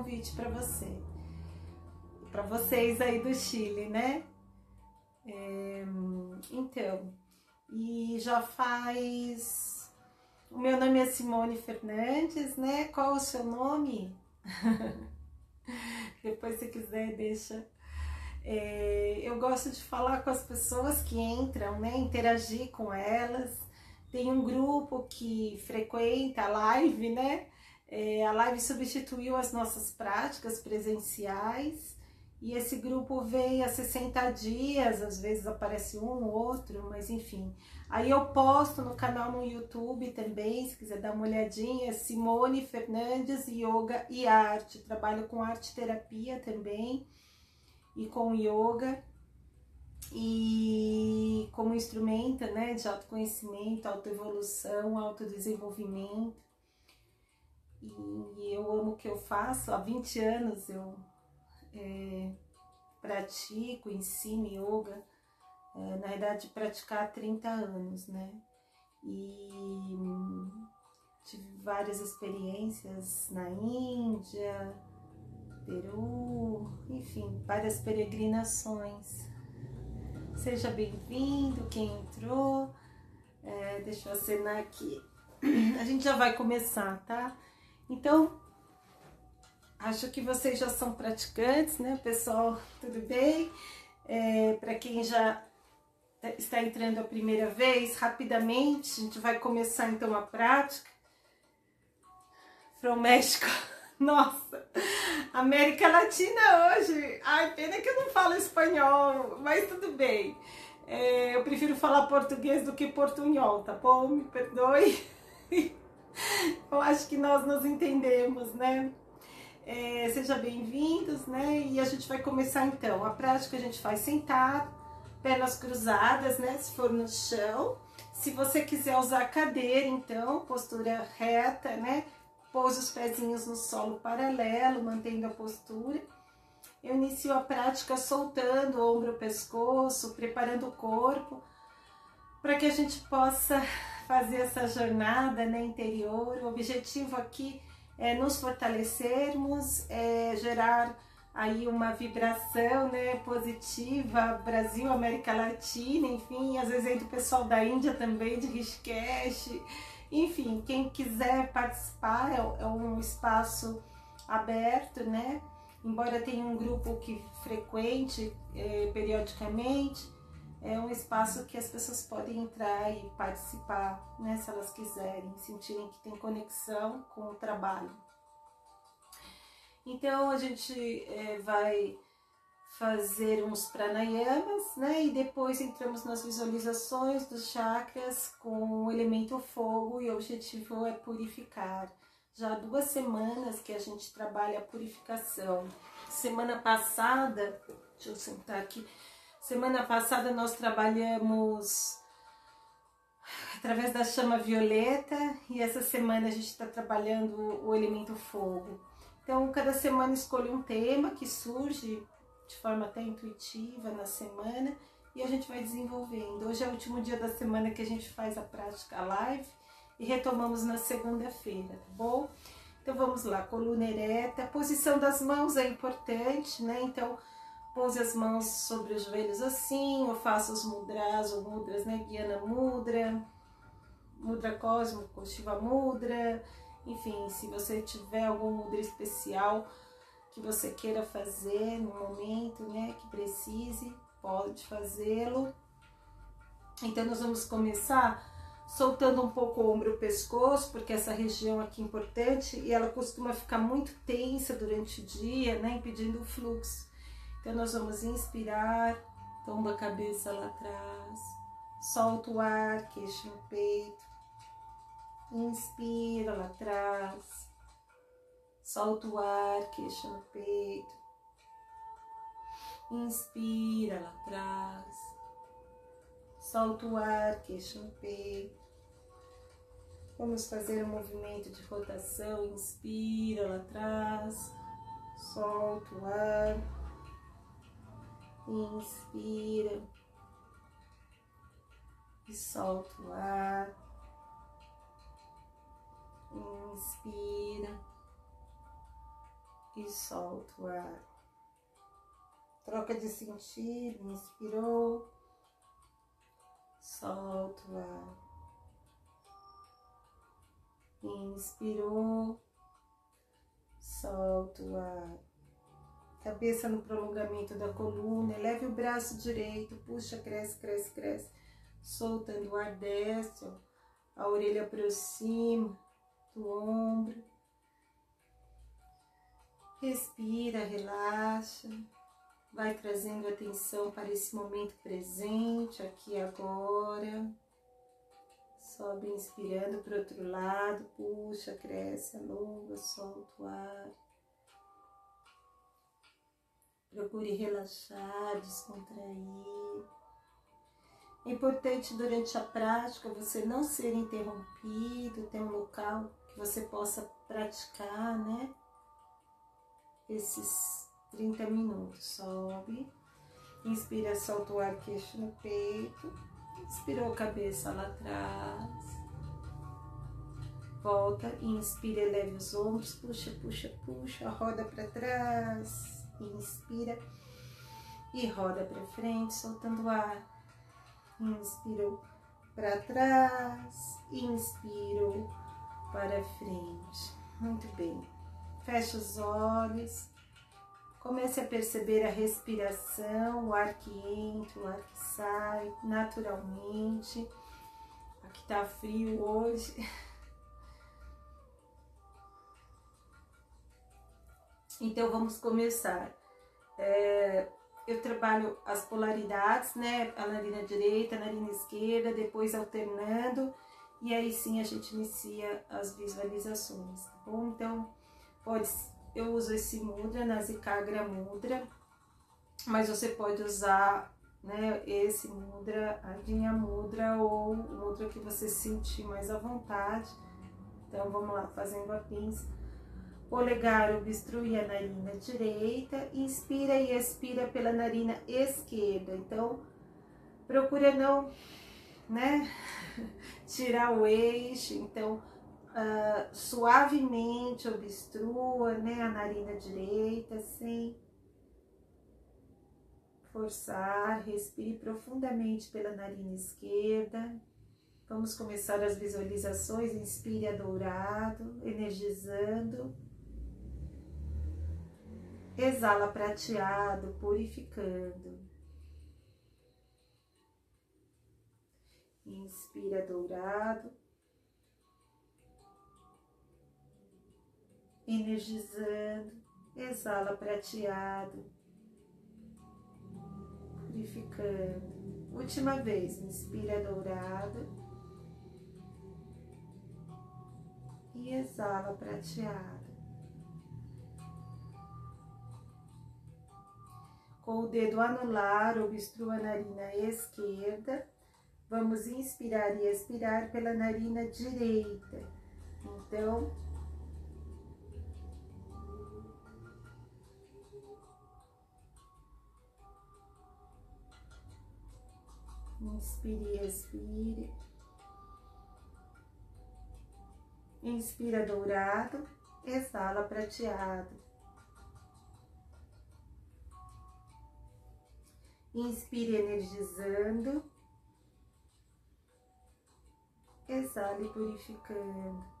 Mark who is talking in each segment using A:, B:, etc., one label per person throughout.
A: convite para você, para vocês aí do Chile, né? É, então, e já faz. O meu nome é Simone Fernandes, né? Qual o seu nome? Depois, se quiser, deixa. É, eu gosto de falar com as pessoas que entram, né? Interagir com elas. Tem um grupo que frequenta a live, né? É, a live substituiu as nossas práticas presenciais e esse grupo vem a 60 dias, às vezes aparece um ou outro, mas enfim. Aí eu posto no canal no YouTube também, se quiser dar uma olhadinha, Simone Fernandes Yoga e Arte. Trabalho com arte terapia também e com yoga e como instrumento né, de autoconhecimento, autoevolução, autodesenvolvimento. E eu amo o que eu faço, há 20 anos eu é, pratico, ensino yoga, é, na verdade praticar há 30 anos, né? E tive várias experiências na Índia, Peru, enfim, várias peregrinações. Seja bem-vindo quem entrou. É, deixa eu acenar aqui. A gente já vai começar, tá? Então, Acho que vocês já são praticantes, né, pessoal? Tudo bem? É, Para quem já está entrando a primeira vez, rapidamente, a gente vai começar então a prática. From México. Nossa, América Latina hoje. Ai, pena que eu não falo espanhol, mas tudo bem. É, eu prefiro falar português do que portunhol, tá bom? Me perdoe. Eu acho que nós nos entendemos, né? É, seja bem-vindos, né? E a gente vai começar então. A prática a gente faz sentado, pernas cruzadas, né? Se for no chão. Se você quiser usar cadeira, então, postura reta, né? Pose os pezinhos no solo paralelo, mantendo a postura. Eu inicio a prática soltando o ombro, o pescoço, preparando o corpo, para que a gente possa fazer essa jornada né, interior. O objetivo aqui é, nos fortalecermos, é, gerar aí uma vibração né, positiva, Brasil, América Latina, enfim, às vezes aí do pessoal da Índia também, de Rishikesh, enfim, quem quiser participar é, é um espaço aberto, né? Embora tenha um grupo que frequente é, periodicamente, é um espaço que as pessoas podem entrar e participar, né, se elas quiserem, sentirem que tem conexão com o trabalho. Então a gente é, vai fazer uns pranayamas, né, e depois entramos nas visualizações dos chakras com o elemento fogo e o objetivo é purificar. Já há duas semanas que a gente trabalha a purificação. Semana passada, deixa eu sentar aqui, Semana passada nós trabalhamos através da chama violeta e essa semana a gente está trabalhando o elemento fogo. Então, cada semana escolho um tema que surge de forma até intuitiva na semana e a gente vai desenvolvendo. Hoje é o último dia da semana que a gente faz a prática live e retomamos na segunda-feira, tá bom? Então vamos lá, coluna ereta, a posição das mãos é importante, né? Então, Pose as mãos sobre os joelhos assim, ou faça os mudras ou mudras, né? Guiana Mudra, Mudra Cósmico, Shiva Mudra. Enfim, se você tiver algum mudra especial que você queira fazer no momento, né? Que precise, pode fazê-lo. Então, nós vamos começar soltando um pouco o ombro e o pescoço, porque essa região aqui é importante e ela costuma ficar muito tensa durante o dia, né? Impedindo o fluxo. Então, nós vamos inspirar, tomba a cabeça lá atrás, solta o ar, queixo no peito, inspira lá atrás, solta o ar, queixo no peito, inspira lá atrás, solta o ar, queixo no peito. Vamos fazer um movimento de rotação, inspira lá atrás, solta o ar inspira e solta o ar. Inspira e solta o ar. Troca de sentido, inspirou, solta o ar. Inspirou, solta o ar. Cabeça no prolongamento da coluna, eleve o braço direito, puxa, cresce, cresce, cresce, soltando o ar, desce, ó. a orelha aproxima do ombro. Respira, relaxa, vai trazendo atenção para esse momento presente, aqui e agora. Sobe inspirando para o outro lado, puxa, cresce, alonga, solta o ar. Procure relaxar, descontrair. É importante durante a prática você não ser interrompido, ter um local que você possa praticar, né? Esses 30 minutos. Sobe, inspira, solta o ar, queixo no peito Inspirou a cabeça lá atrás. Volta, inspira, eleve os ombros, puxa, puxa, puxa, roda para trás. Inspira e roda para frente, soltando ar. Inspirou para trás, inspirou para frente. Muito bem. Fecha os olhos. Comece a perceber a respiração, o ar que entra, o ar que sai naturalmente. Aqui tá frio hoje. Então vamos começar. É, eu trabalho as polaridades, né? A narina direita, a narina esquerda, depois alternando, e aí sim a gente inicia as visualizações, tá bom? Então, pode eu uso esse mudra, Nasikagra Mudra, mas você pode usar né, esse mudra, a linha mudra ou o mudra que você sentir mais à vontade. Então vamos lá, fazendo a pinça. Polegar obstrui a narina direita, inspira e expira pela narina esquerda. Então procura não, né, tirar o eixo. Então uh, suavemente obstrua né, a narina direita, sem forçar, respire profundamente pela narina esquerda. Vamos começar as visualizações. Inspire a dourado, energizando. Exala prateado, purificando. Inspira dourado. energizando, exala prateado, purificando. Última vez, inspira dourado e exala prateado. Com o dedo anular, obstrua a narina esquerda. Vamos inspirar e expirar pela narina direita. Então, Inspire e expire. Inspira dourado, exala prateado. Inspire energizando. Exale purificando.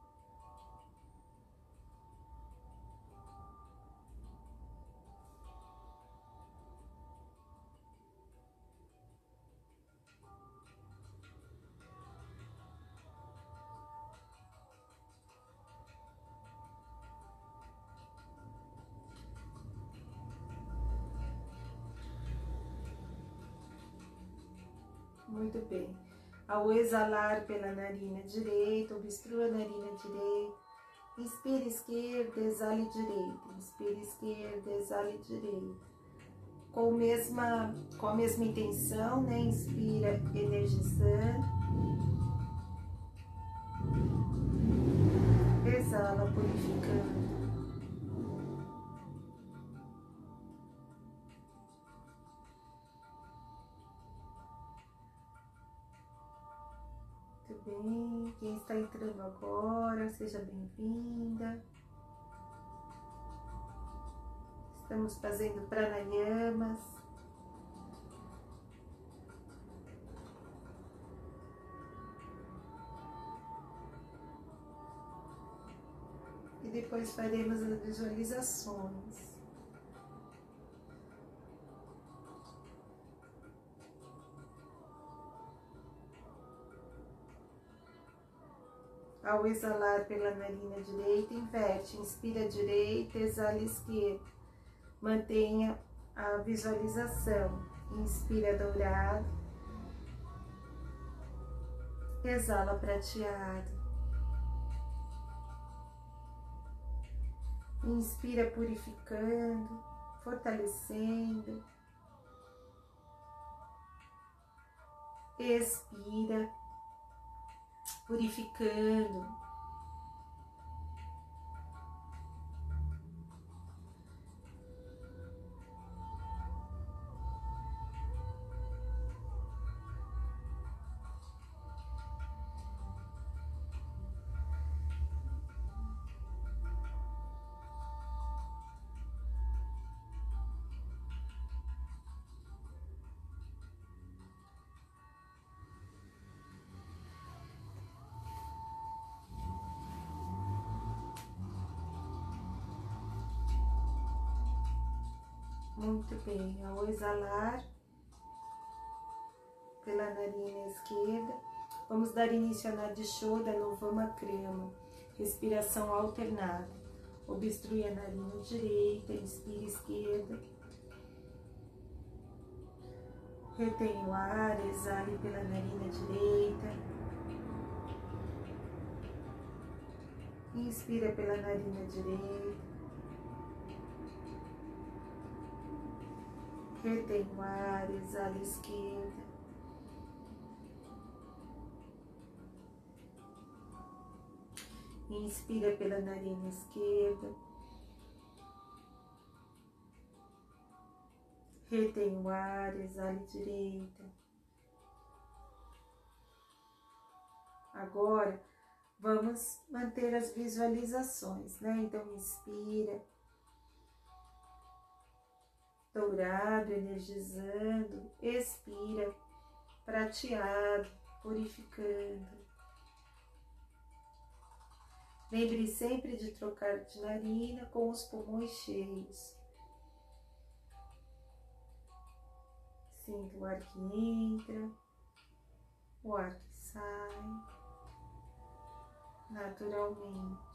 A: Ao exalar pela narina direita, obstrua a narina direita. Inspire esquerda, exale direita. Inspire esquerda, exale direita. Com, mesma, com a mesma intenção, né? Inspira energizando. Exala purificando. Quem está entrando agora, seja bem-vinda. Estamos fazendo pranayamas. E depois faremos as visualizações. Ao exalar pela narina direita, inverte, inspira direita, exala esquerda. Mantenha a visualização. Inspira dourado. Exala prateado. Inspira purificando, fortalecendo. Expira purificando. Bem, ao exalar pela narina esquerda, vamos dar início a Nadishoda no Vamakrama, respiração alternada. Obstrui a narina direita, inspira esquerda. Retém o ar, exale pela narina direita. Inspira pela narina direita. Retém o ar, exala esquerda. Inspira pela narina esquerda. Retém o ar, exale direita. Agora, vamos manter as visualizações, né? Então, inspira dourado, energizando, expira, prateado, purificando. Lembre sempre de trocar de narina com os pulmões cheios. Sinta o ar que entra, o ar que sai, naturalmente.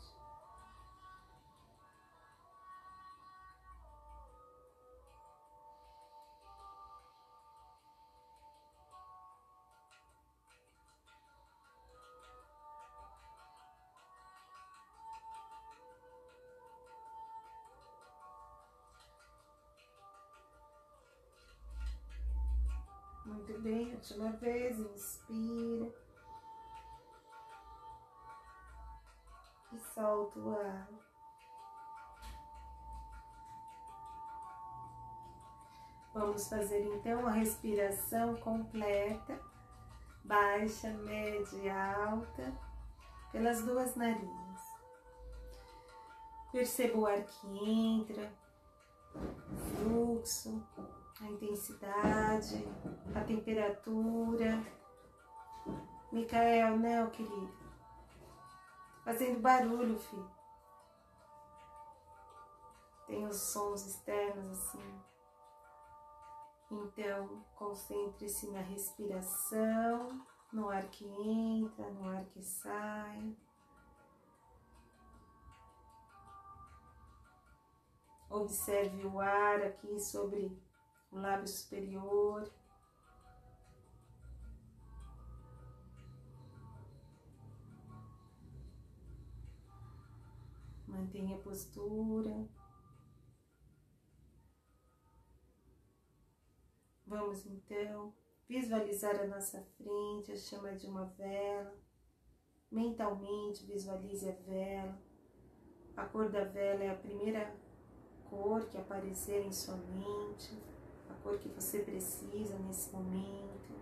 A: Última vez, inspira. E solta o ar. Vamos fazer então a respiração completa, baixa, média e alta, pelas duas narinas. Perceba o ar que entra, fluxo, a intensidade, a temperatura. Micael, né, querido? Fazendo barulho, filho. Tem os sons externos assim. Então, concentre-se na respiração, no ar que entra, no ar que sai. Observe o ar aqui sobre o lábio superior. Mantenha a postura. Vamos então visualizar a nossa frente, a chama de uma vela. Mentalmente visualize a vela. A cor da vela é a primeira cor que aparecer em sua mente cor que você precisa nesse momento.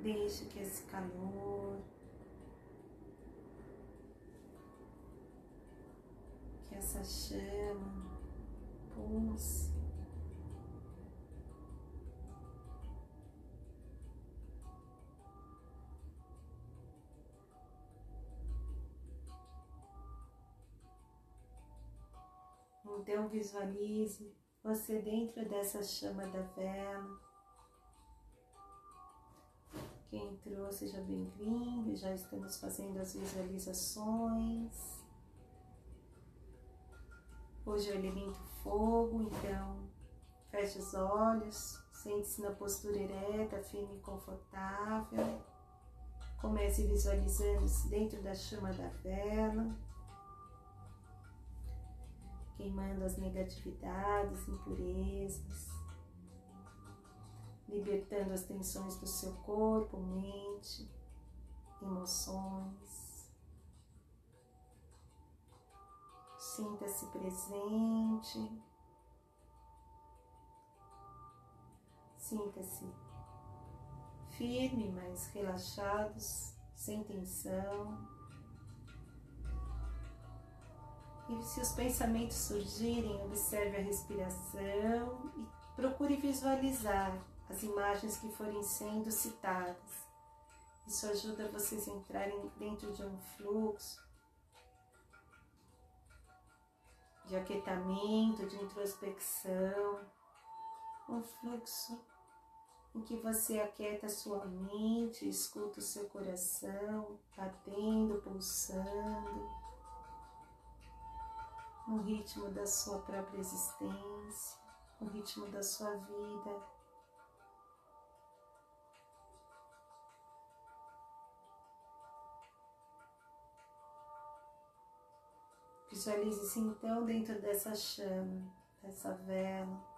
A: Deixe que esse calor, que essa chama pulse. Então visualize você dentro dessa chama da vela. Quem entrou, seja bem-vindo. Já estamos fazendo as visualizações. Hoje é o elemento fogo, então feche os olhos, sente-se na postura ereta, firme e confortável. Comece visualizando-se dentro da chama da vela, queimando as negatividades, impurezas, libertando as tensões do seu corpo, mente, emoções. Sinta-se presente. Sinta-se firme, mas relaxados, sem tensão. E se os pensamentos surgirem, observe a respiração e procure visualizar as imagens que forem sendo citadas. Isso ajuda vocês a entrarem dentro de um fluxo de aquietamento, de introspecção, um fluxo em que você aquieta sua mente, escuta o seu coração batendo, pulsando, no ritmo da sua própria existência, no ritmo da sua vida. Visualize-se então dentro dessa chama, dessa vela.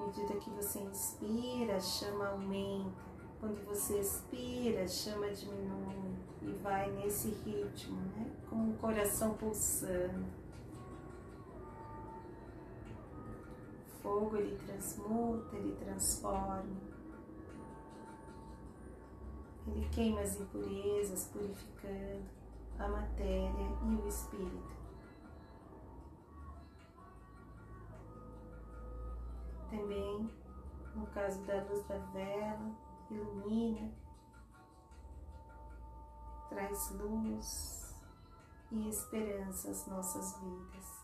A: À medida que você inspira, a chama aumenta. Quando você expira, a chama diminui e vai nesse ritmo, né? Com o coração pulsando. fogo ele transmuta, ele transforma, ele queima as impurezas, purificando a matéria e o espírito. Também, no caso da luz da vela, ilumina, traz luz e esperança às nossas vidas.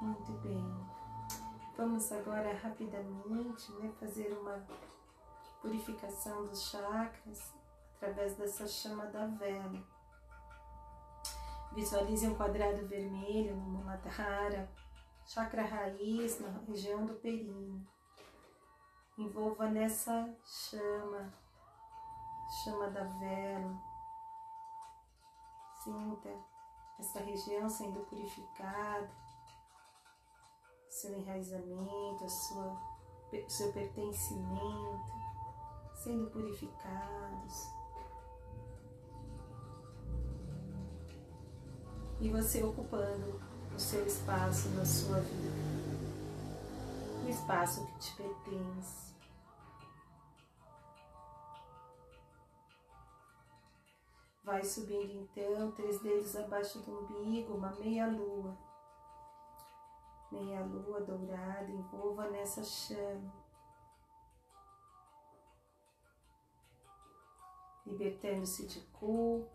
A: Muito bem. Vamos agora rapidamente né, fazer uma purificação dos chakras através dessa chama da vela. Visualize um quadrado vermelho no Muladhara, chakra raiz na região do períneo. Envolva nessa chama, chama da vela. Sinta essa região sendo purificada seu enraizamento, a sua, seu pertencimento sendo purificados. E você ocupando o seu espaço na sua vida, o espaço que te pertence. Vai subindo então, três dedos abaixo do umbigo, uma meia lua meia lua dourada envolva nessa chama, libertando-se de culpa.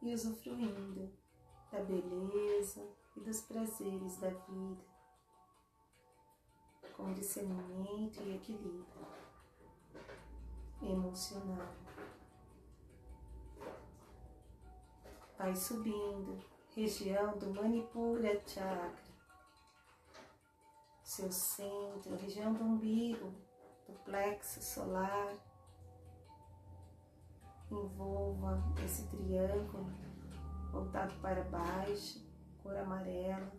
A: E usufruindo da beleza e dos prazeres da vida, com discernimento e equilíbrio emocional. vai subindo, região do Manipura Chakra, seu centro, região do umbigo, do plexo solar. Envolva esse triângulo voltado para baixo, cor amarela,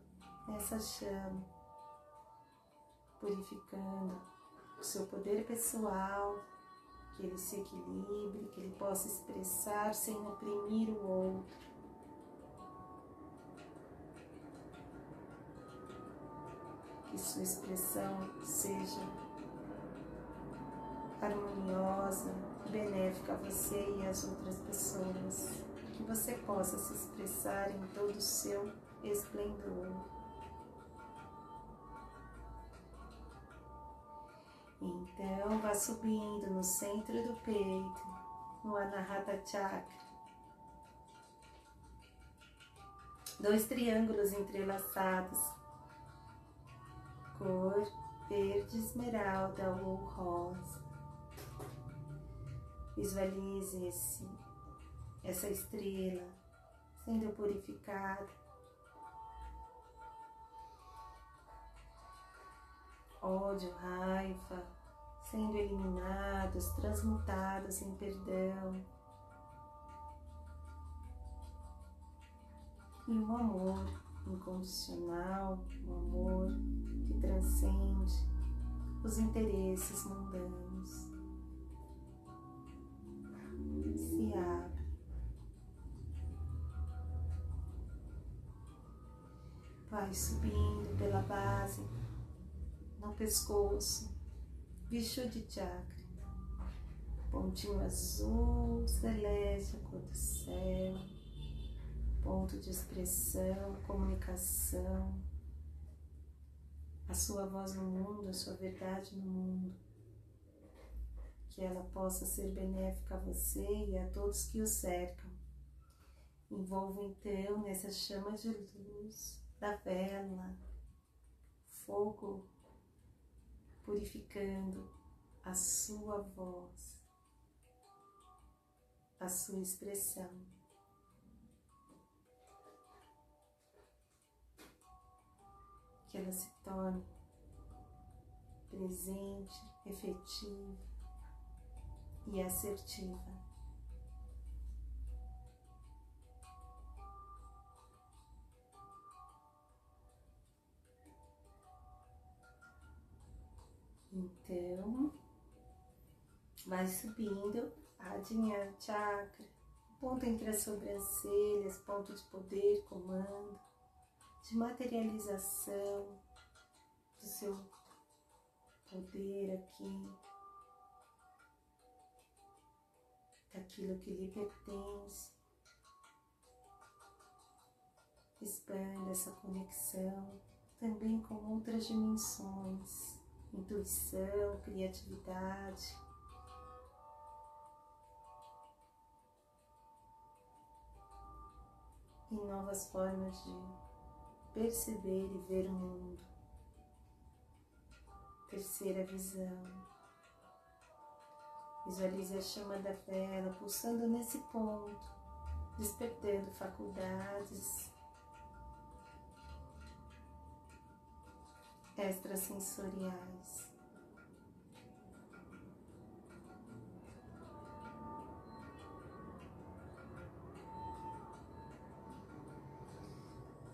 A: nessa chama, purificando o seu poder pessoal, que ele se equilibre, que ele possa expressar sem oprimir o outro. Sua expressão seja harmoniosa, benéfica a você e às outras pessoas. Que você possa se expressar em todo o seu esplendor. Então, vá subindo no centro do peito, no Anahata Chakra. Dois triângulos entrelaçados, cor verde esmeralda ou rosa. Visualize esse, essa estrela sendo purificada. Ódio, raiva sendo eliminados, transmutados em perdão. E o amor incondicional, o amor que transcende os interesses mundanos. se abre. Vai subindo pela base, no pescoço, de Chakra, pontinho azul, celeste, cor do céu, ponto de expressão, comunicação, a sua voz no mundo, a sua verdade no mundo que ela possa ser benéfica a você e a todos que o cercam. Envolva então nessa chama de luz da vela, fogo purificando a sua voz, a sua expressão. Que ela se torne presente, efetiva, e assertiva. Então, vai subindo Adinha Chakra, ponto entre as sobrancelhas, ponto de poder, comando, de materialização do seu poder aqui daquilo que lhe pertence. Expanda essa conexão também com outras dimensões, intuição, criatividade. E novas formas de perceber e ver o mundo. Terceira visão. Visualize a chama da vela pulsando nesse ponto, despertando faculdades extrasensoriais.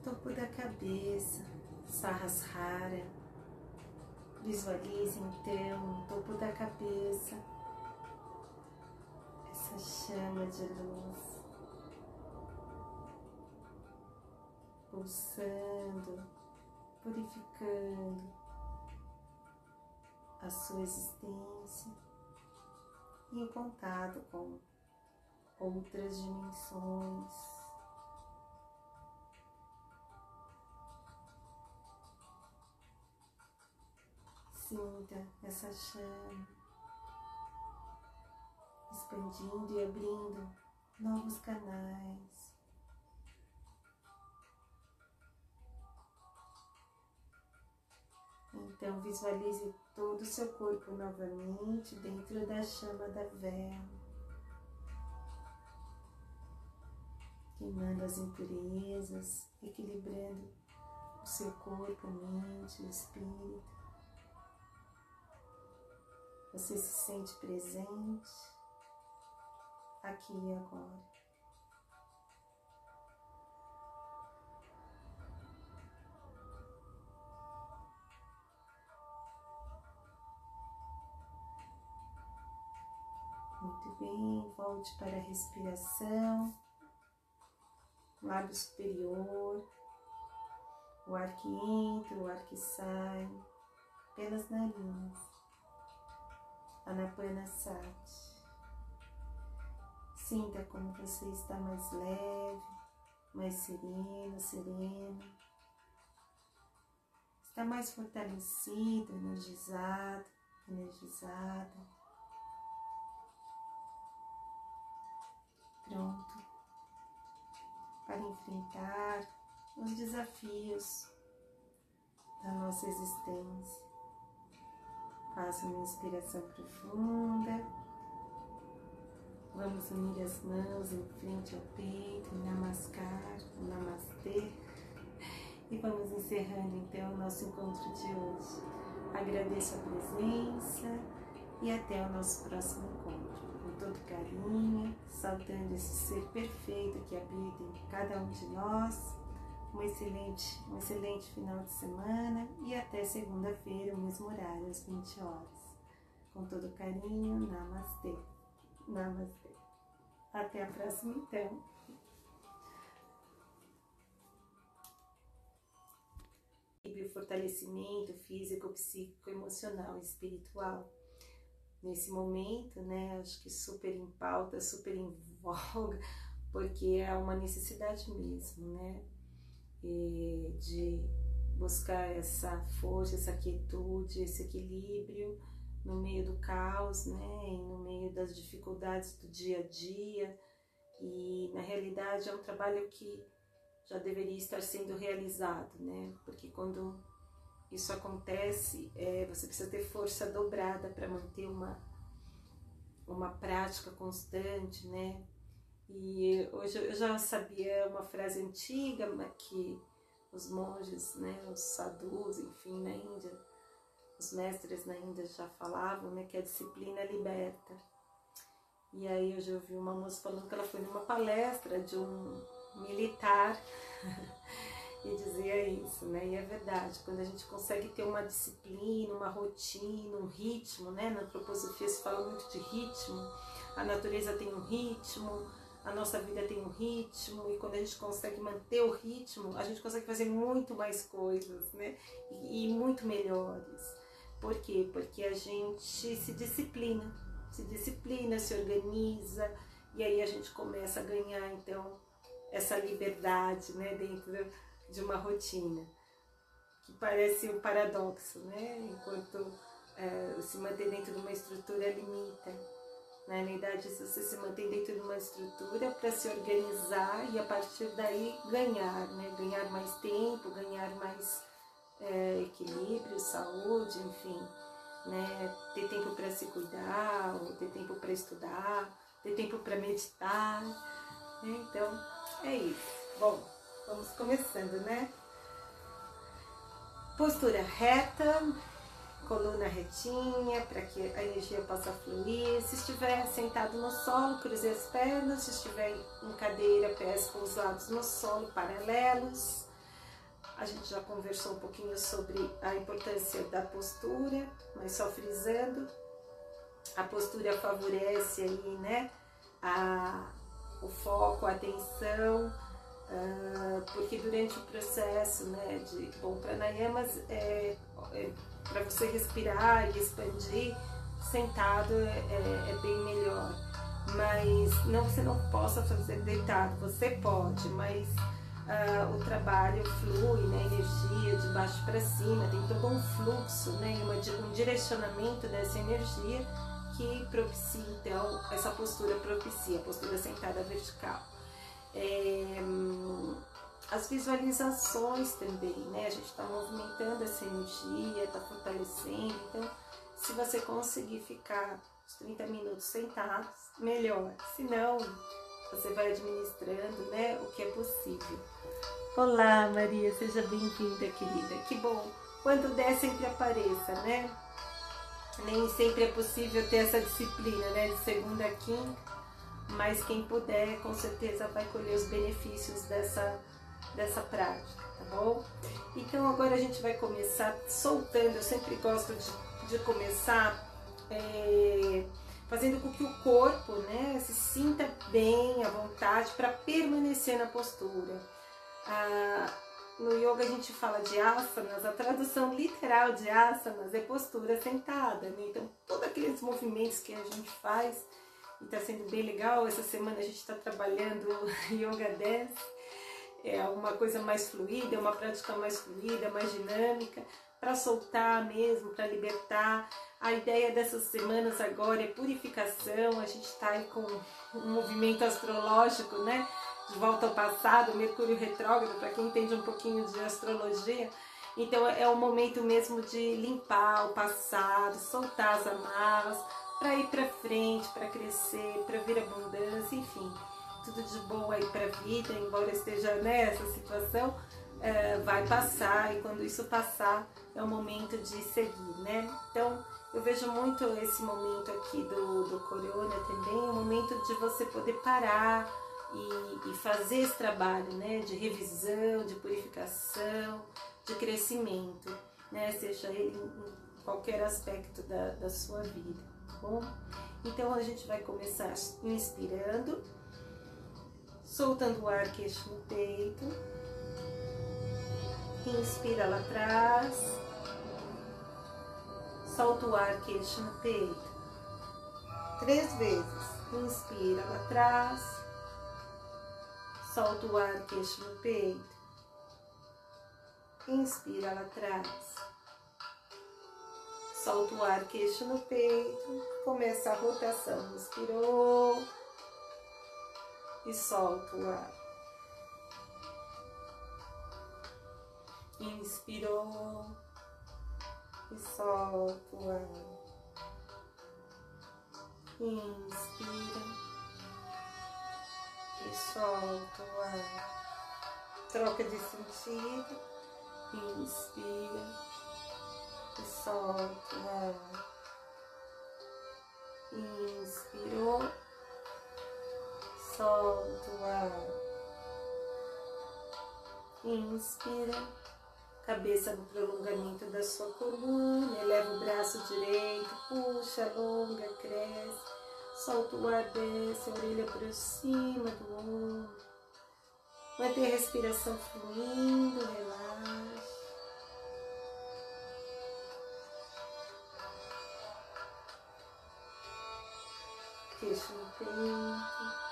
A: Topo da cabeça, Sahasrara. Visualize então o topo da cabeça essa chama de luz pulsando, purificando a sua existência e o contato com outras dimensões. Sinta essa chama expandindo e abrindo novos canais. Então visualize todo o seu corpo novamente dentro da chama da vela, queimando as impurezas, equilibrando o seu corpo, mente, espírito. Você se sente presente aqui e agora. Muito bem, volte para a respiração, lábio superior, o ar que entra, o ar que sai, pelas narinas. Anapanasati. Sinta como você está mais leve, mais sereno, sereno. Está mais fortalecido, energizado, energizada. Pronto para enfrentar os desafios da nossa existência. Faça uma inspiração profunda. Vamos unir as mãos em frente ao peito, namaskar, namastê. E vamos encerrando então o nosso encontro de hoje. Agradeço a presença e até o nosso próximo encontro. Com todo carinho, saudando esse ser perfeito que habita em cada um de nós um excelente, um excelente final de semana e até segunda-feira, o mesmo horário, às 20 horas. Com todo carinho, Namastê. Namastê. Até a próxima, então. o fortalecimento físico, psíquico, emocional e espiritual. Nesse momento, né, acho que super em pauta, super em voga, porque é uma necessidade mesmo, né? De buscar essa força, essa quietude, esse equilíbrio no meio do caos, né, e no meio das dificuldades do dia a dia. E na realidade é um trabalho que já deveria estar sendo realizado, né? Porque quando isso acontece, é, você precisa ter força dobrada para manter uma uma prática constante, né? E hoje eu já sabia uma frase antiga que os monges, né, os sadhus, enfim, na Índia, os mestres na Índia já falavam, né, que a disciplina liberta. E aí eu já ouvi uma moça falando que ela foi numa palestra de um militar e dizia isso, né? E é verdade, quando a gente consegue ter uma disciplina, uma rotina, um ritmo, né? Na antroposofia se fala muito de ritmo, a natureza tem um ritmo, a nossa vida tem um ritmo e quando a gente consegue manter o ritmo, a gente consegue fazer muito mais coisas, né? E, e muito melhores. Por quê? Porque a gente se disciplina, se disciplina, se organiza e aí a gente começa a ganhar então essa liberdade, né, dentro de uma rotina que parece um paradoxo, né? Enquanto é, se manter dentro de uma estrutura limita na realidade, você se mantém dentro de uma estrutura para se organizar e a partir daí ganhar, né? ganhar mais tempo, ganhar mais é, equilíbrio, saúde, enfim. Né? Ter tempo para se cuidar, ter tempo para estudar, ter tempo para meditar. Né? Então, é isso. Bom, vamos começando, né? Postura reta coluna retinha para que a energia possa fluir. Se estiver sentado no solo, cruze as pernas. Se estiver em cadeira, pés com os lados no solo, paralelos. A gente já conversou um pouquinho sobre a importância da postura, mas só frisando. A postura favorece aí, né, a, o foco, a atenção, uh, porque durante o processo, né, de, bom, pranayamas é, é para você respirar e expandir, sentado é, é, bem melhor. Mas não você não possa fazer deitado, você pode, mas uh, o trabalho flui, né, energia de baixo para cima, tem todo um fluxo, né, um direcionamento dessa energia que propicia então essa postura propicia, a postura sentada vertical. É, as visualizações também, né? A gente está movimentando essa energia, está fortalecendo. Então, se você conseguir ficar uns 30 minutos sentados, melhor. Se não, você vai administrando, né? O que é possível. Olá, Maria, seja bem-vinda, querida. Que bom. Quando der, sempre apareça, né? Nem sempre é possível ter essa disciplina, né? De segunda a quinta, mas quem puder, com certeza vai colher os benefícios dessa dessa prática, tá bom? Então agora a gente vai começar soltando, eu sempre gosto de, de começar é, fazendo com que o corpo né, se sinta bem, à vontade, para permanecer na postura. Ah, no yoga a gente fala de asanas, a tradução literal de asanas é postura sentada, né? Então, todos aqueles movimentos que a gente faz, e está sendo bem legal, essa semana a gente está trabalhando Yoga 10, é uma coisa mais fluida, uma prática mais fluida, mais dinâmica, para soltar mesmo, para libertar. A ideia dessas semanas agora é purificação, a gente está aí com um movimento astrológico, né? de volta ao passado, Mercúrio retrógrado, para quem entende um pouquinho de astrologia. Então é o momento mesmo de limpar o passado, soltar as amarras, para ir para frente, para crescer, para vir abundância, enfim, tudo de bom aí para a vida, embora esteja nessa situação, é, vai passar e quando isso passar é o momento de seguir, né? Então eu vejo muito esse momento aqui do, do Corona também, o momento de você poder parar, e, e fazer esse trabalho né, de revisão, de purificação, de crescimento, né, seja ele em qualquer aspecto da, da sua vida, tá bom? Então a gente vai começar inspirando, soltando o ar queixo no peito, inspira lá atrás, solta o ar queixo no peito, três vezes, inspira lá atrás, Solta o ar, queixo no peito. Inspira lá atrás. Solta o ar, queixo no peito. Começa a rotação. Inspirou. E solta o ar. Inspirou. E solta o ar. Inspira e solta o ar. Troca de sentido. Inspira e solta o ar. Inspirou, solta o ar. Inspira, cabeça no prolongamento da sua coluna, eleva o braço direito, puxa, alonga, cresce Solta o ar, desce a orelha aproxima do ombro. Mantém a respiração fluindo, relaxa. Queixo no peito.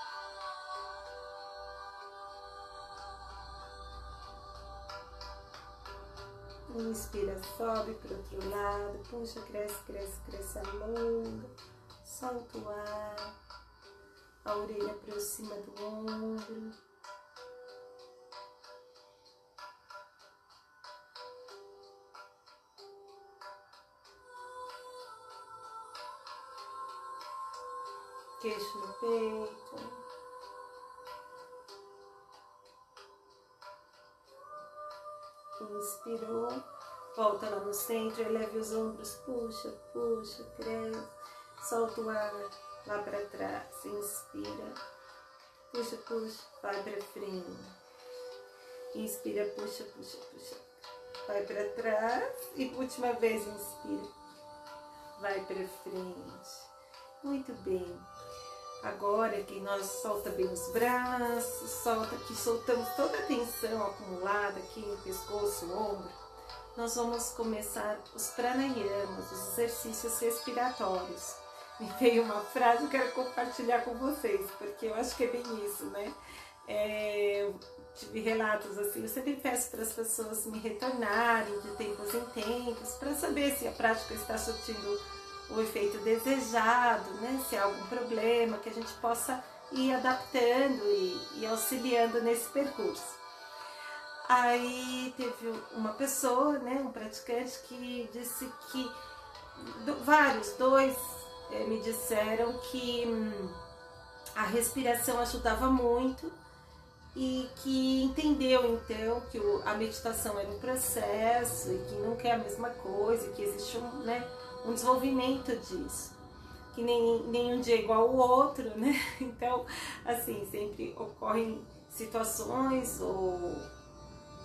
A: Inspira, sobe para outro lado, puxa, cresce, cresce, cresce, alonga solta o ar, a orelha aproxima do ombro. Queixo no peito. Inspirou, volta lá no centro, eleve os ombros, puxa, puxa, cresce. Solta o ar lá para trás, inspira, puxa, puxa, vai para frente. Inspira, puxa, puxa, puxa, vai para trás e última vez inspira, vai para frente. Muito bem. Agora que nós solta bem os braços, solta que soltamos toda a tensão acumulada aqui no pescoço, ombro, nós vamos começar os pranayamas, os exercícios respiratórios me veio uma frase que eu quero compartilhar com vocês, porque eu acho que é bem isso, né? É, tive relatos assim, eu sempre peço para as pessoas me retornarem de tempos em tempos para saber se a prática está surtindo o efeito desejado, né? se há algum problema, que a gente possa ir adaptando e, e auxiliando nesse percurso. Aí teve uma pessoa, né, um praticante, que disse que do, vários, dois é, me disseram que hum, a respiração ajudava muito e que entendeu então que o, a meditação era um processo e que nunca é a mesma coisa, que existe um, né, um desenvolvimento disso. Que nem, nenhum dia é igual ao outro, né? Então, assim, sempre ocorrem situações ou,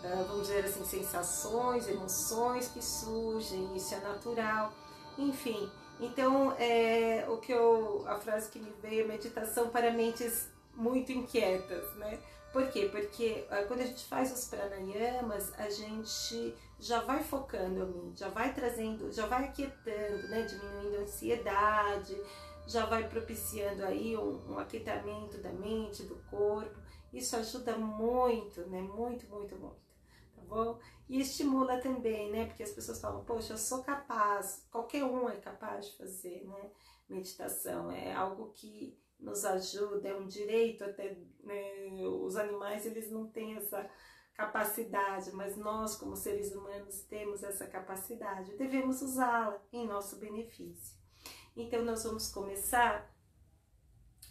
A: ah, vamos dizer assim, sensações, emoções que surgem, isso é natural Enfim, então é, o que eu, a frase que me veio é meditação para mentes muito inquietas, né? Por quê? Porque uh, quando a gente faz os pranayamas, a gente já vai focando a mente, já vai trazendo, já vai aquietando, né? Diminuindo a ansiedade, já vai propiciando aí um, um aquietamento da mente, do corpo. Isso ajuda muito, né? Muito, muito, muito. Tá bom? E estimula também, né? Porque as pessoas falam, poxa, eu sou capaz, qualquer um é capaz de fazer, né? Meditação é algo que nos ajuda, é um direito até, né, os animais eles não têm essa capacidade, mas nós como seres humanos temos essa capacidade, devemos usá-la em nosso benefício. Então nós vamos começar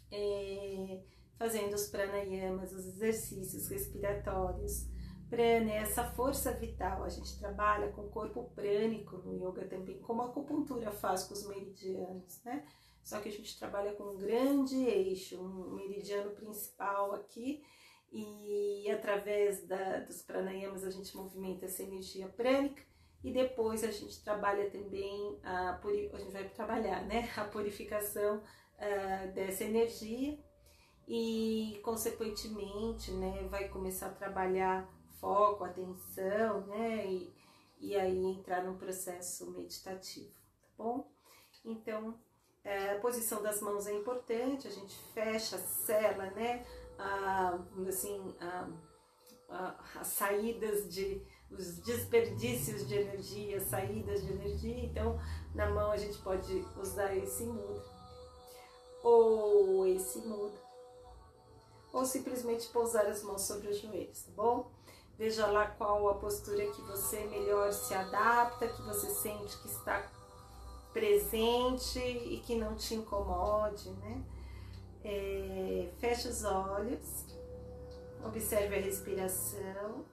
A: é, fazendo os pranayamas, os exercícios respiratórios. Prana é essa força vital, a gente trabalha com o corpo prânico no yoga também, como a acupuntura faz com os meridianos, né? Só que a gente trabalha com um grande eixo, um meridiano principal aqui, e através da, dos pranayamas a gente movimenta essa energia prânica e depois a gente trabalha também a, a gente vai trabalhar né, a purificação uh, dessa energia e consequentemente né, vai começar a trabalhar foco, atenção né, e, e aí entrar num processo meditativo, tá bom? Então é, a posição das mãos é importante, a gente fecha, sela, né? A, assim, a, a, as saídas de os desperdícios de energia, saídas de energia. Então, na mão a gente pode usar esse mudra ou esse mudra ou simplesmente pousar as mãos sobre os joelhos, tá bom? Veja lá qual a postura que você melhor se adapta, que você sente que está presente e que não te incomode, né? É, feche os olhos, observe a respiração,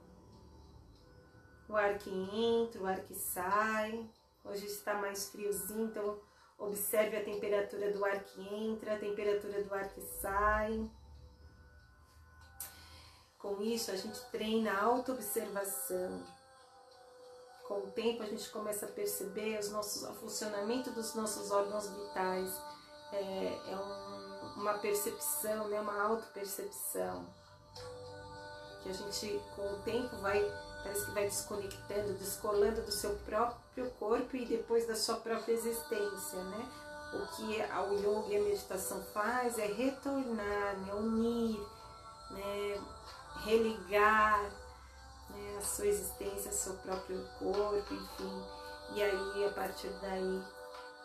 A: o ar que entra, o ar que sai. Hoje está mais friozinho, então observe a temperatura do ar que entra, a temperatura do ar que sai. Com isso, a gente treina a auto-observação com o tempo a gente começa a perceber os nossos, o funcionamento dos nossos órgãos vitais. É, é um, uma percepção, né, uma auto-percepção. Que a gente, com o tempo, vai, parece que vai desconectando, descolando do seu próprio corpo e depois da sua própria existência, né? O que o yoga e a meditação faz é retornar, né, unir, né, religar, né, a sua existência, seu próprio corpo, enfim, e aí a partir daí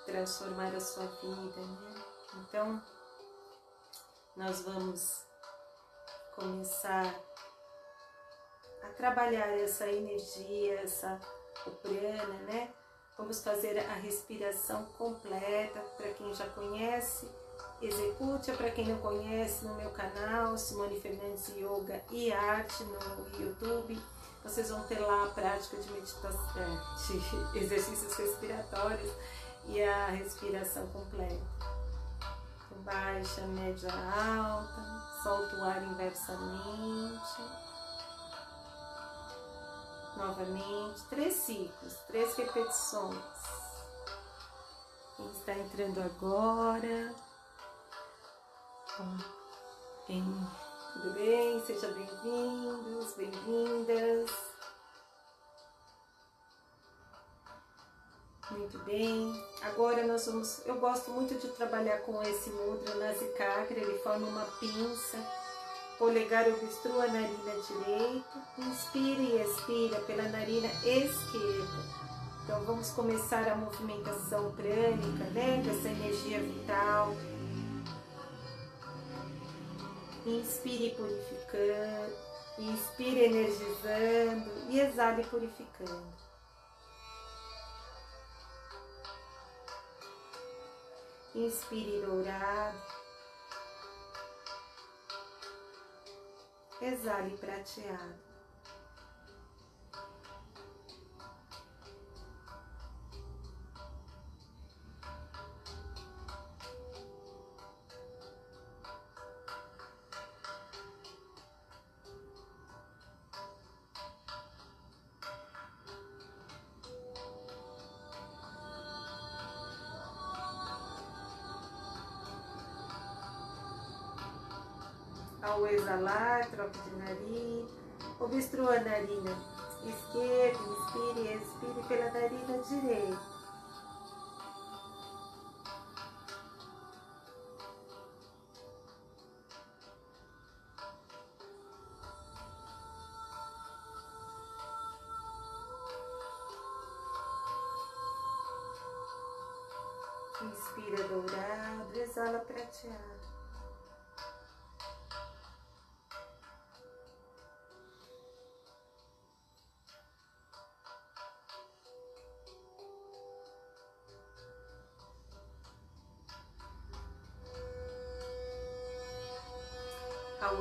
A: transformar a sua vida, né? Então, nós vamos começar a trabalhar essa energia, essa prana, né? Vamos fazer a respiração completa para quem já conhece Execute, para quem não conhece, no meu canal, Simone Fernandes Yoga e Arte no YouTube. Vocês vão ter lá a prática de meditação, de exercícios respiratórios e a respiração completa. Baixa, média, alta, solta o ar inversamente. Novamente, três ciclos, três repetições. Quem está entrando agora, Bem, tudo bem? Sejam bem-vindos, bem-vindas. Muito bem. Agora nós vamos. Eu gosto muito de trabalhar com esse mudra Nasikakra. Ele forma uma pinça. Polegar obstrua a narina direita. Inspira e expira pela narina esquerda. Então vamos começar a movimentação prânica, né? Com essa energia vital Inspire purificando, inspire energizando e exale purificando. Inspire dourado, exale prateado. Ao exalar, troque de narina. Obstrua a narina esquerda, inspire, expire pela narina direita. Inspira dourado, exala prateado.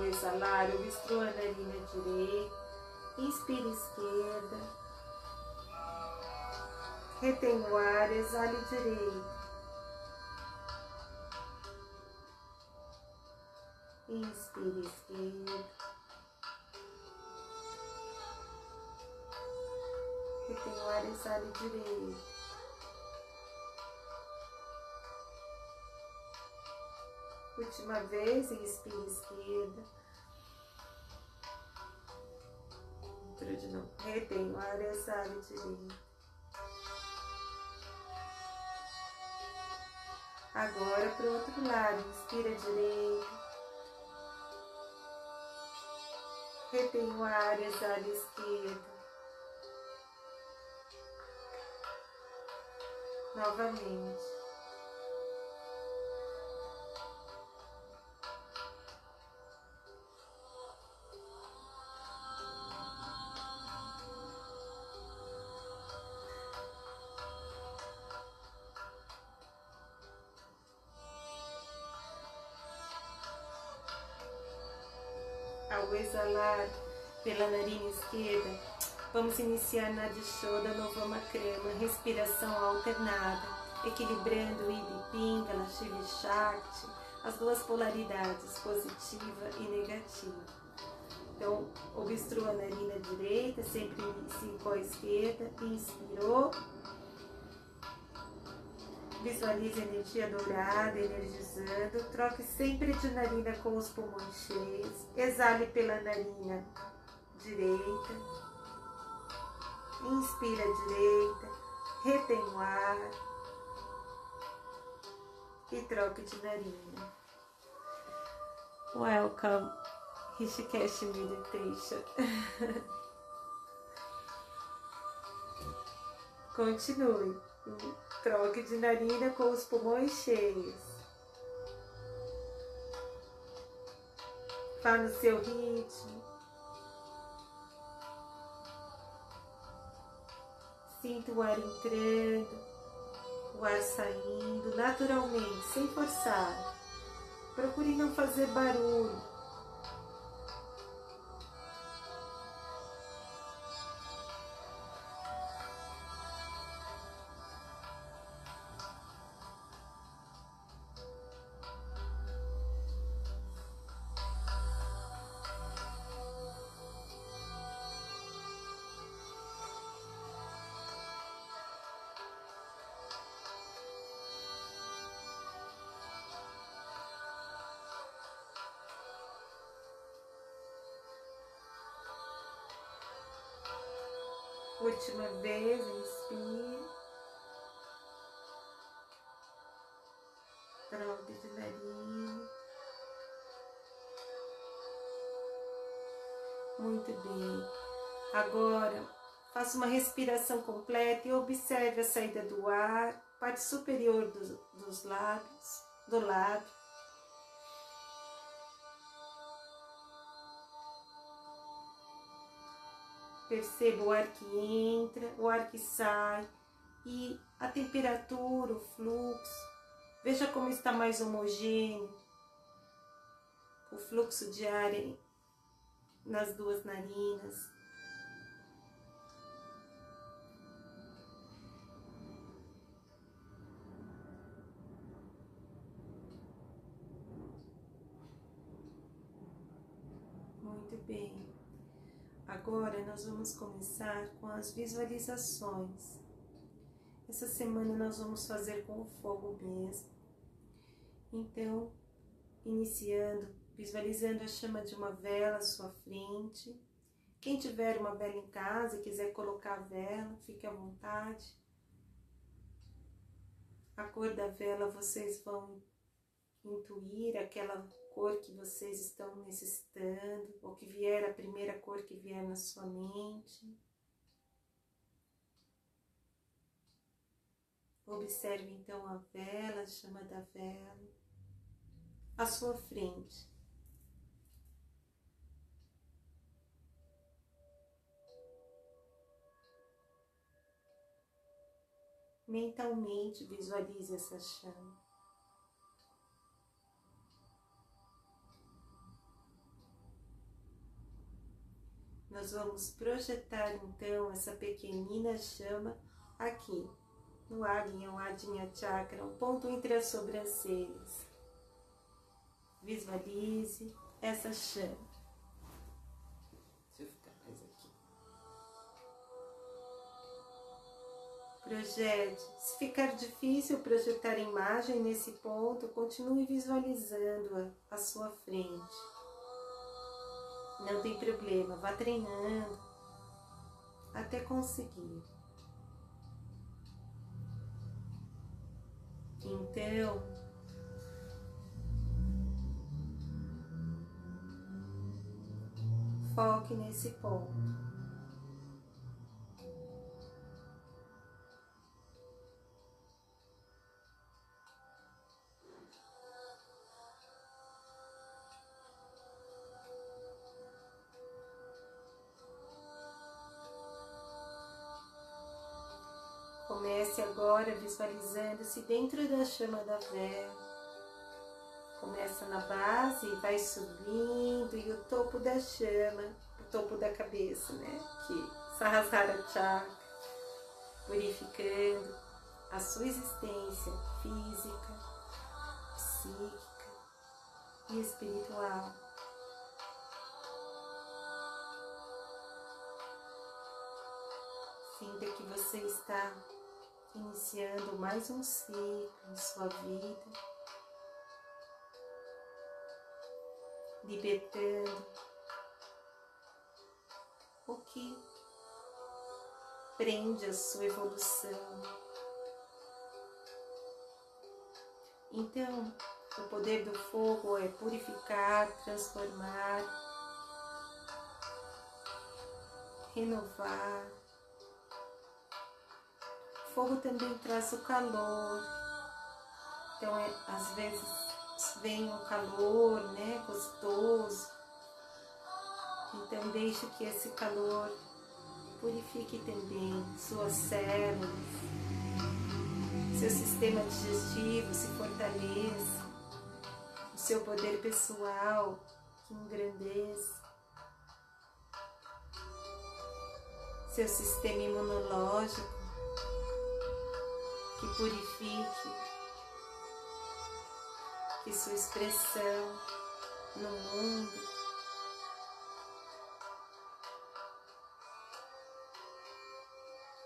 A: Exalar, obstrua a narina direita, inspira esquerda, retém o ar, exale direito. Inspire esquerda. Retém o ar, exale direito. Última vez, inspire esquerda. Entra de novo. Retém o ar, exale direito. Agora para o outro lado, inspira direito. Retém o ar, exala esquerda. Novamente. Ao exalar pela narina esquerda, vamos iniciar na Dishoda Novama Krama, respiração alternada, equilibrando o Ida Pingala, Shiva Shakti, as duas polaridades, positiva e negativa. Então, obstrua a narina direita, sempre inicie com a esquerda, inspirou, Visualize a energia dourada, energizando. Troque sempre de narina com os pulmões cheios. Exale pela narina direita. Inspira direita. Retém o ar. E troque de narina. Welcome, Rishikesh Meditation. Continue. Troque de narina com os pulmões cheios. Vá no seu ritmo. Sinta o ar entrando, o ar saindo naturalmente, sem forçar. Procure não fazer barulho. Última vez, inspire. Troque de. Muito bem. Agora, faça uma respiração completa e observe a saída do ar, parte superior dos, dos lábios, do lábio. Perceba o ar que entra, o ar que sai e a temperatura, o fluxo. Veja como está mais homogêneo o fluxo de ar nas duas narinas. Agora nós vamos começar com as visualizações. Essa semana nós vamos fazer com o fogo mesmo. Então, iniciando visualizando a chama de uma vela à sua frente. Quem tiver uma vela em casa e quiser colocar a vela, fique à vontade. A cor da vela vocês vão intuir aquela cor que vocês estão necessitando, ou que vier a primeira cor que vier na sua mente. Observe então a vela, a chama da vela, à sua frente. Mentalmente visualize essa chama. Nós vamos projetar então essa pequenina chama aqui no Agnya, o Chakra, o ponto entre as sobrancelhas. Visualize essa chama. Deixa eu ficar mais aqui. Projete. Se ficar difícil projetar a imagem nesse ponto, continue visualizando-a à sua frente. Não tem problema, vá treinando até conseguir. Então, foque nesse ponto. Agora visualizando-se dentro da chama da vela. Começa na base e vai subindo e o topo da chama, o topo da cabeça, né? Que Sahasrara Chakra, purificando a sua existência física, psíquica e espiritual. Sinta que você está iniciando mais um ciclo em sua vida, libertando o que prende a sua evolução. Então, o poder do fogo é purificar, transformar, renovar, fogo também traz o calor. Então, é, às vezes vem um calor, né, gostoso. Então, deixe que esse calor purifique também suas células, seu sistema digestivo se fortaleça, o seu poder pessoal que engrandeça, seu sistema imunológico que purifique, que sua expressão no mundo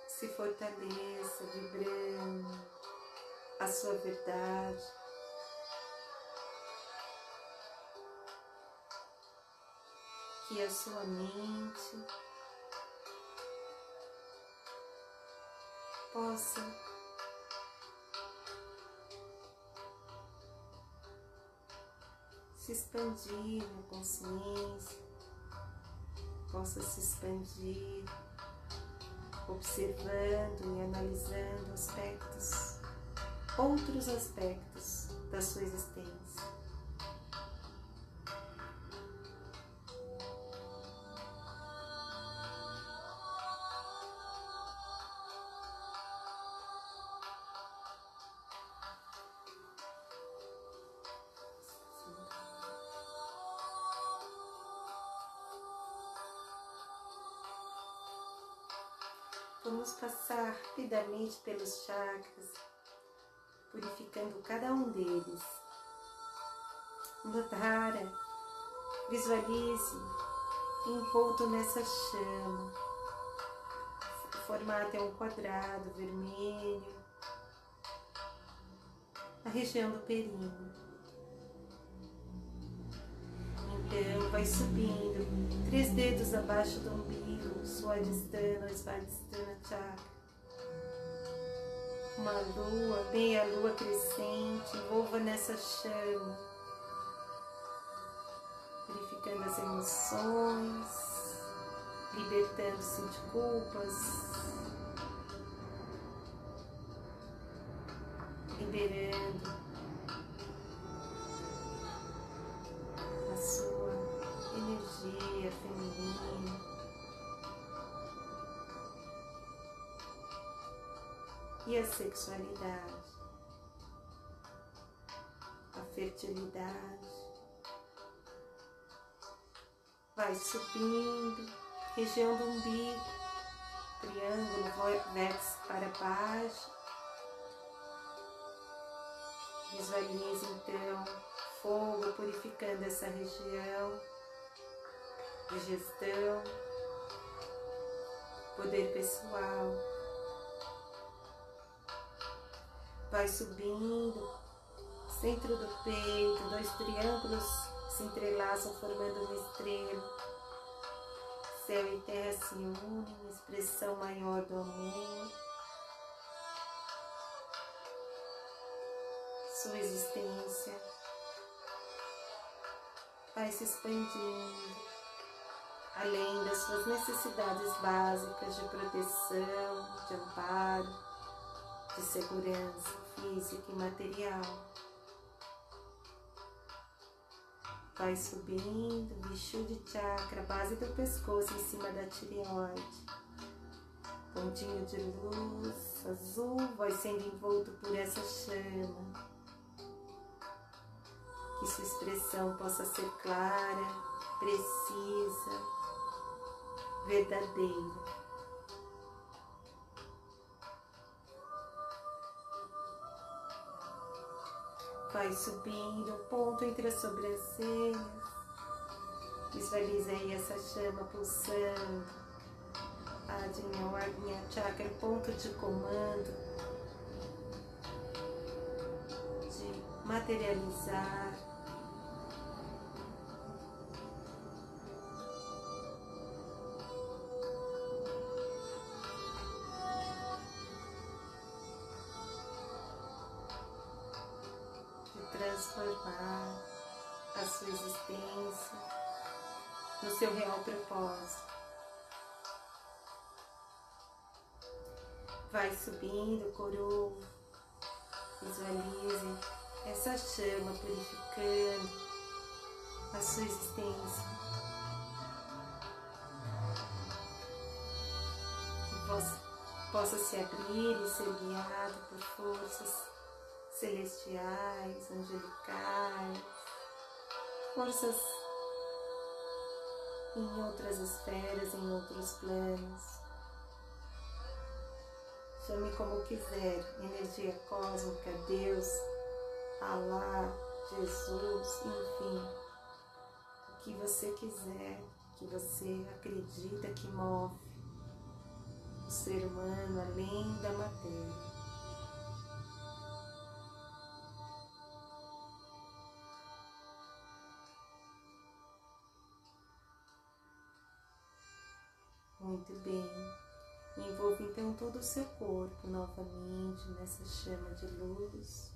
A: se fortaleça, vibrando a sua verdade. Que a sua mente possa se expandir na consciência, possa se expandir, observando e analisando aspectos, outros aspectos da sua existência. Rapidamente pelos chakras, purificando cada um deles. Notara, visualize envolto nessa chama. O formato é um quadrado vermelho, na região do períneo. vai subindo, três dedos abaixo do umbigo, Swadhisthana, Svadhisthana Chakra. Uma lua, meia lua crescente, envolva nessa chama, purificando as emoções, libertando-se de culpas, liberando E a sexualidade, a fertilidade, vai subindo, região do umbigo, triângulo, vértice para baixo, Visualize então fogo purificando essa região, digestão, poder pessoal. Vai subindo, centro do peito, dois triângulos se entrelaçam formando uma estrela. Céu e terra se unem, expressão maior do amor. sua existência vai se expandindo além das suas necessidades básicas de proteção, de amparo, de segurança física e material. Vai subindo, de Chakra, base do pescoço em cima da tireoide. Pontinho de luz azul vai sendo envolto por essa chama que sua expressão possa ser clara, precisa, verdadeira. Vai subindo o ponto entre as sobrancelhas. Visualize aí essa chama pulsando. Adinha, Agnya Chakra, ponto de comando. De materializar subindo, coroa, visualize essa chama purificando a sua existência. Que possa, possa se abrir e ser guiado por forças celestiais, angelicais, forças em outras esferas, em outros planos. Chame como quiser, energia cósmica, Deus, Alá, Jesus, enfim, o que você quiser, que você acredita que move o ser humano além da matéria. Muito bem. Então todo o seu corpo novamente nessa chama de luz.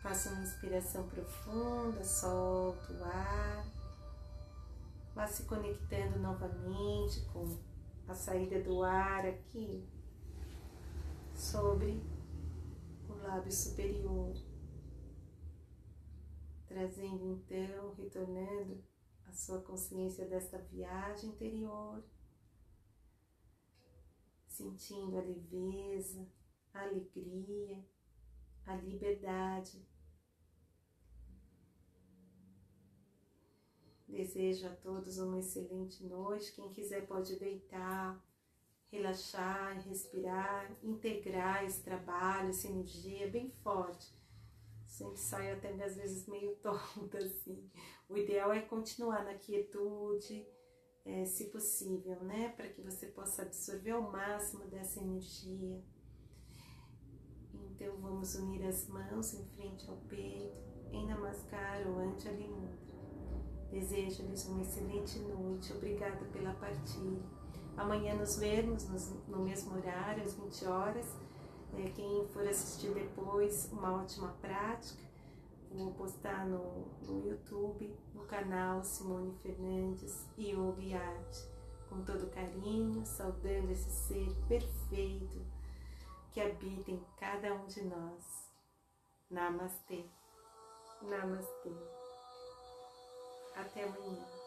A: Faça uma inspiração profunda, solta o ar. Vá se conectando novamente com a saída do ar aqui sobre o lábio superior. Trazendo então, retornando a sua consciência desta viagem interior, sentindo a leveza, a alegria, a liberdade. Desejo a todos uma excelente noite. Quem quiser pode deitar, relaxar, respirar, integrar esse trabalho, essa energia bem forte sempre saio até às vezes meio tonta, assim. O ideal é continuar na quietude, é, se possível, né? Para que você possa absorver ao máximo dessa energia. Então vamos unir as mãos em frente ao peito, em Namaskar ou Anjali. Desejo-lhes uma excelente noite. Obrigada pela partilha. Amanhã nos vemos no mesmo horário, às 20 horas. É, quem for assistir depois, uma ótima prática. Vou postar no, no YouTube, no canal Simone Fernandes Yoga Art, com todo carinho, saudando esse ser perfeito que habita em cada um de nós. Namastê. Namastê. Até amanhã.